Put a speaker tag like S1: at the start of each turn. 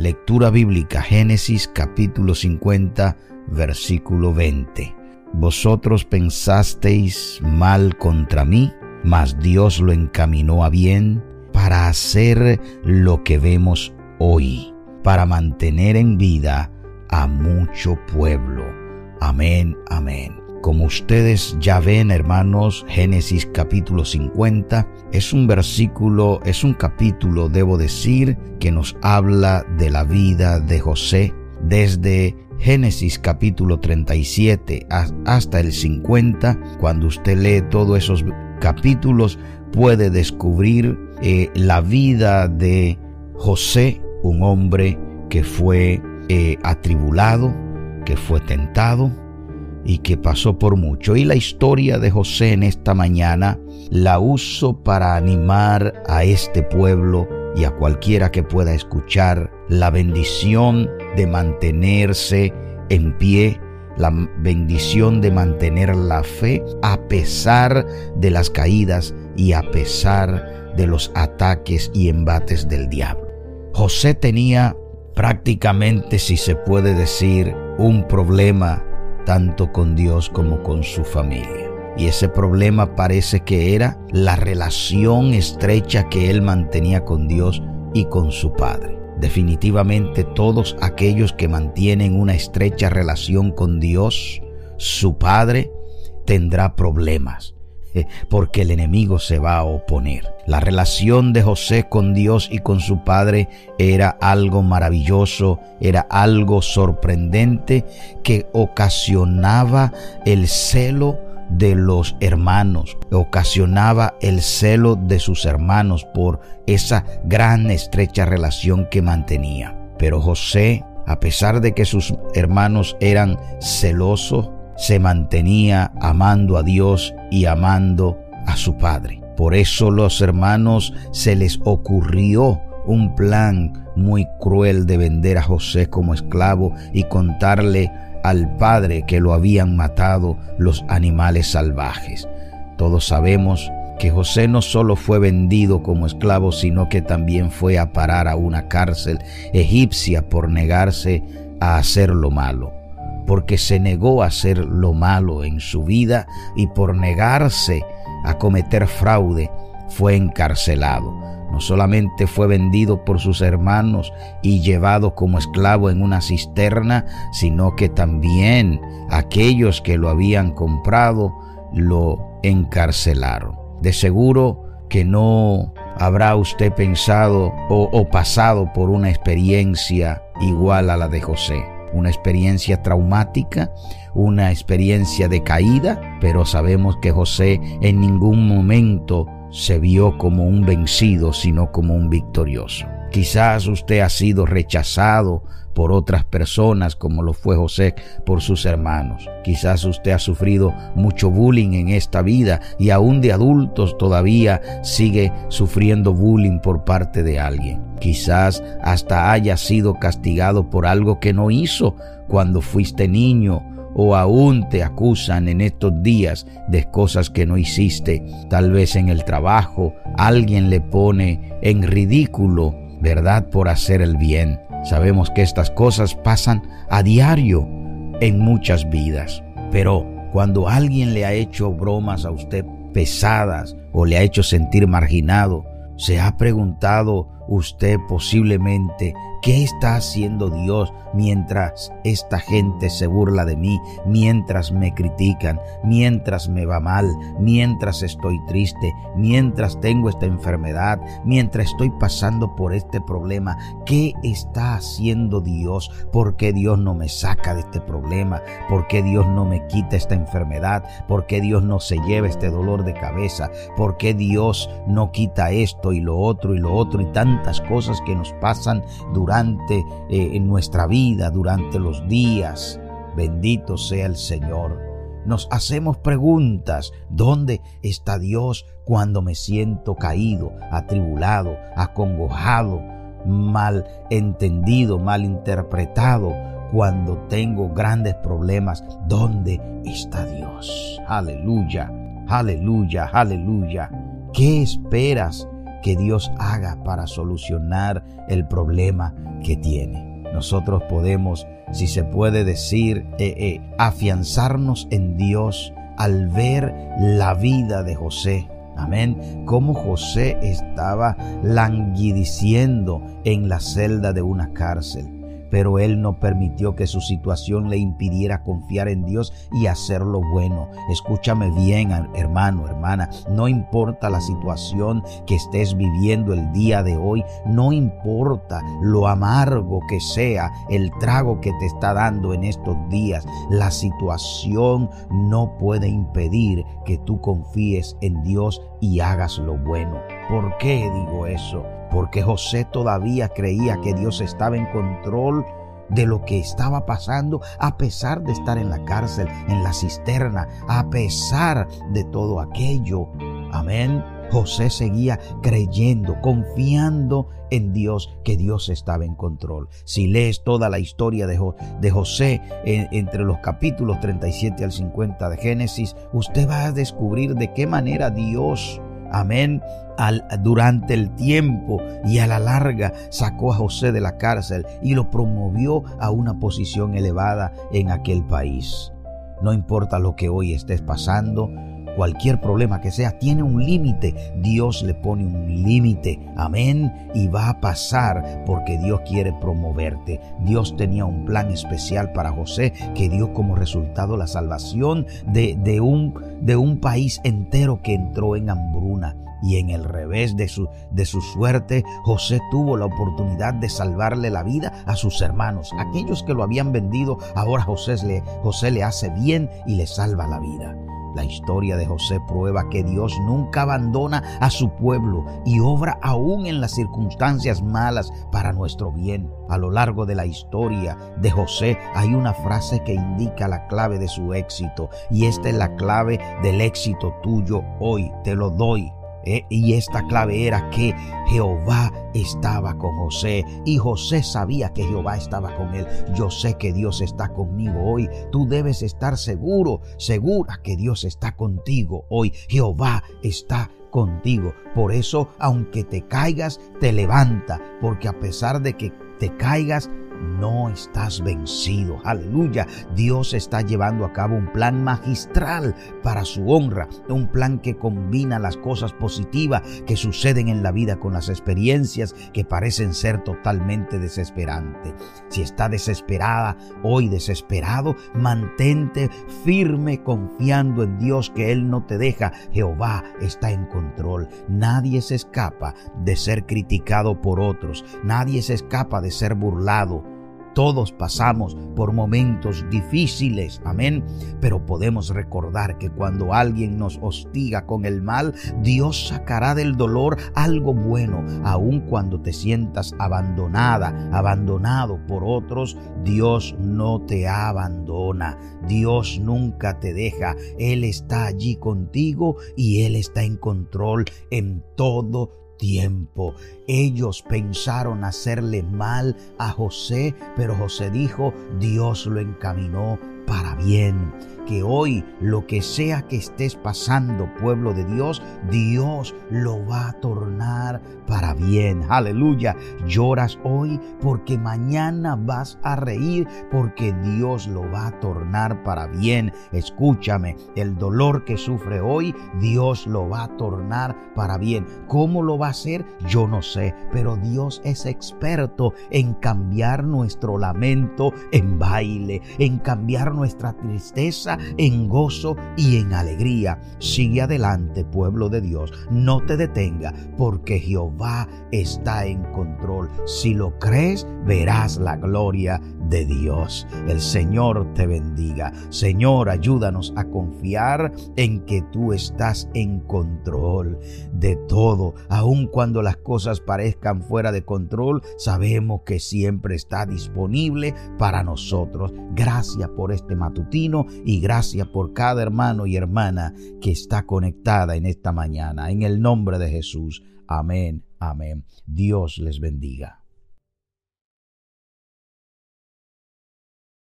S1: Lectura bíblica Génesis capítulo 50 versículo 20. Vosotros pensasteis mal contra mí, mas Dios lo encaminó a bien para hacer lo que vemos hoy, para mantener en vida a mucho pueblo. Amén, amén. Como ustedes ya ven, hermanos, Génesis capítulo 50 es un versículo, es un capítulo, debo decir, que nos habla de la vida de José desde Génesis capítulo 37 hasta el 50. Cuando usted lee todos esos capítulos, puede descubrir eh, la vida de José, un hombre que fue eh, atribulado, que fue tentado, y que pasó por mucho. Y la historia de José en esta mañana la uso para animar a este pueblo y a cualquiera que pueda escuchar la bendición de mantenerse en pie, la bendición de mantener la fe a pesar de las caídas y a pesar de los ataques y embates del diablo. José tenía prácticamente, si se puede decir, un problema tanto con Dios como con su familia. Y ese problema parece que era la relación estrecha que él mantenía con Dios y con su Padre. Definitivamente todos aquellos que mantienen una estrecha relación con Dios, su Padre, tendrá problemas porque el enemigo se va a oponer. La relación de José con Dios y con su padre era algo maravilloso, era algo sorprendente que ocasionaba el celo de los hermanos, ocasionaba el celo de sus hermanos por esa gran estrecha relación que mantenía. Pero José, a pesar de que sus hermanos eran celosos, se mantenía amando a Dios y amando a su Padre. Por eso los hermanos se les ocurrió un plan muy cruel de vender a José como esclavo y contarle al padre que lo habían matado los animales salvajes. Todos sabemos que José no solo fue vendido como esclavo, sino que también fue a parar a una cárcel egipcia por negarse a hacer lo malo porque se negó a hacer lo malo en su vida y por negarse a cometer fraude fue encarcelado. No solamente fue vendido por sus hermanos y llevado como esclavo en una cisterna, sino que también aquellos que lo habían comprado lo encarcelaron. De seguro que no habrá usted pensado o, o pasado por una experiencia igual a la de José una experiencia traumática, una experiencia de caída, pero sabemos que José en ningún momento se vio como un vencido, sino como un victorioso. Quizás usted ha sido rechazado por otras personas como lo fue José por sus hermanos. Quizás usted ha sufrido mucho bullying en esta vida y aún de adultos todavía sigue sufriendo bullying por parte de alguien. Quizás hasta haya sido castigado por algo que no hizo cuando fuiste niño o aún te acusan en estos días de cosas que no hiciste. Tal vez en el trabajo alguien le pone en ridículo verdad por hacer el bien. Sabemos que estas cosas pasan a diario en muchas vidas, pero cuando alguien le ha hecho bromas a usted pesadas o le ha hecho sentir marginado, se ha preguntado usted posiblemente ¿Qué está haciendo Dios mientras esta gente se burla de mí, mientras me critican, mientras me va mal, mientras estoy triste, mientras tengo esta enfermedad, mientras estoy pasando por este problema? ¿Qué está haciendo Dios? ¿Por qué Dios no me saca de este problema? ¿Por qué Dios no me quita esta enfermedad? ¿Por qué Dios no se lleva este dolor de cabeza? ¿Por qué Dios no quita esto y lo otro y lo otro y tantas cosas que nos pasan durante eh, en nuestra vida, durante los días. Bendito sea el Señor. Nos hacemos preguntas, ¿dónde está Dios cuando me siento caído, atribulado, acongojado, mal entendido, mal interpretado? Cuando tengo grandes problemas, ¿dónde está Dios? Aleluya, aleluya, aleluya. ¿Qué esperas que Dios haga para solucionar el problema que tiene. Nosotros podemos, si se puede decir, eh, eh, afianzarnos en Dios al ver la vida de José. Amén. Cómo José estaba languideciendo en la celda de una cárcel pero él no permitió que su situación le impidiera confiar en Dios y hacer lo bueno. Escúchame bien, hermano, hermana, no importa la situación que estés viviendo el día de hoy, no importa lo amargo que sea el trago que te está dando en estos días, la situación no puede impedir que tú confíes en Dios y hagas lo bueno. ¿Por qué digo eso? Porque José todavía creía que Dios estaba en control de lo que estaba pasando a pesar de estar en la cárcel, en la cisterna, a pesar de todo aquello. Amén. José seguía creyendo, confiando en Dios, que Dios estaba en control. Si lees toda la historia de, José entre los capítulos 37 al 50 de Génesis, usted va a descubrir de qué manera Dios Amén. Durante el tiempo y a la larga sacó a José de la cárcel y lo promovió a una posición elevada en aquel país. No importa lo que hoy estés pasando, cualquier problema que sea, tiene un límite. Dios le pone un límite. Amén. Y va a pasar porque Dios quiere promoverte. Dios tenía un plan especial para José que dio como resultado la salvación de, de, un, de un país entero que entró en hambruna y en el revés de su, de su suerte, José tuvo la oportunidad de salvarle la vida a sus hermanos. Aquellos que lo habían vendido, ahora José le, José le hace bien y le salva la vida. La historia de José prueba que Dios nunca abandona a su pueblo y obra aún en las circunstancias malas para nuestro bien. A lo largo de la historia de José hay una frase que indica la clave de su éxito y esta es la clave del éxito tuyo hoy. Te lo doy. Eh, y esta clave era que Jehová estaba con José y José sabía que Jehová estaba con él. Yo sé que Dios está conmigo hoy. Tú debes estar seguro, segura que Dios está contigo hoy. Jehová está contigo. Por eso, aunque te caigas, te levanta, porque a pesar de que te caigas, no estás vencido. Aleluya. Dios está llevando a cabo un plan magistral para su honra, un plan que combina las cosas positivas que suceden en la vida con las experiencias que parecen ser totalmente desesperantes. Si está desesperada, hoy desesperado, mantente firme confiando en Dios que Él no te deja. Jehová está en control. Nadie se escapa de ser criticado por otros. Nadie se escapa de ser burlado. Todos pasamos por momentos difíciles, amén, pero podemos recordar que cuando alguien nos hostiga con el mal, Dios sacará del dolor algo bueno, aun cuando te sientas abandonada, abandonado por otros, Dios no te abandona, Dios nunca te deja, Él está allí contigo y Él está en control en todo tiempo. Ellos pensaron hacerle mal a José, pero José dijo, Dios lo encaminó para bien que hoy lo que sea que estés pasando, pueblo de Dios, Dios lo va a tornar para bien. Aleluya. Lloras hoy porque mañana vas a reír porque Dios lo va a tornar para bien. Escúchame, el dolor que sufre hoy, Dios lo va a tornar para bien. ¿Cómo lo va a hacer? Yo no sé, pero Dios es experto en cambiar nuestro lamento en baile, en cambiar nuestra tristeza en gozo y en alegría. Sigue adelante, pueblo de Dios. No te detenga, porque Jehová está en control. Si lo crees, verás la gloria de Dios. El Señor te bendiga. Señor, ayúdanos a confiar en que tú estás en control de todo. Aun cuando las cosas parezcan fuera de control, sabemos que siempre está disponible para nosotros. Gracias por este matutino y gracias por cada hermano y hermana que está conectada en esta mañana. En el nombre de Jesús. Amén. Amén. Dios les bendiga.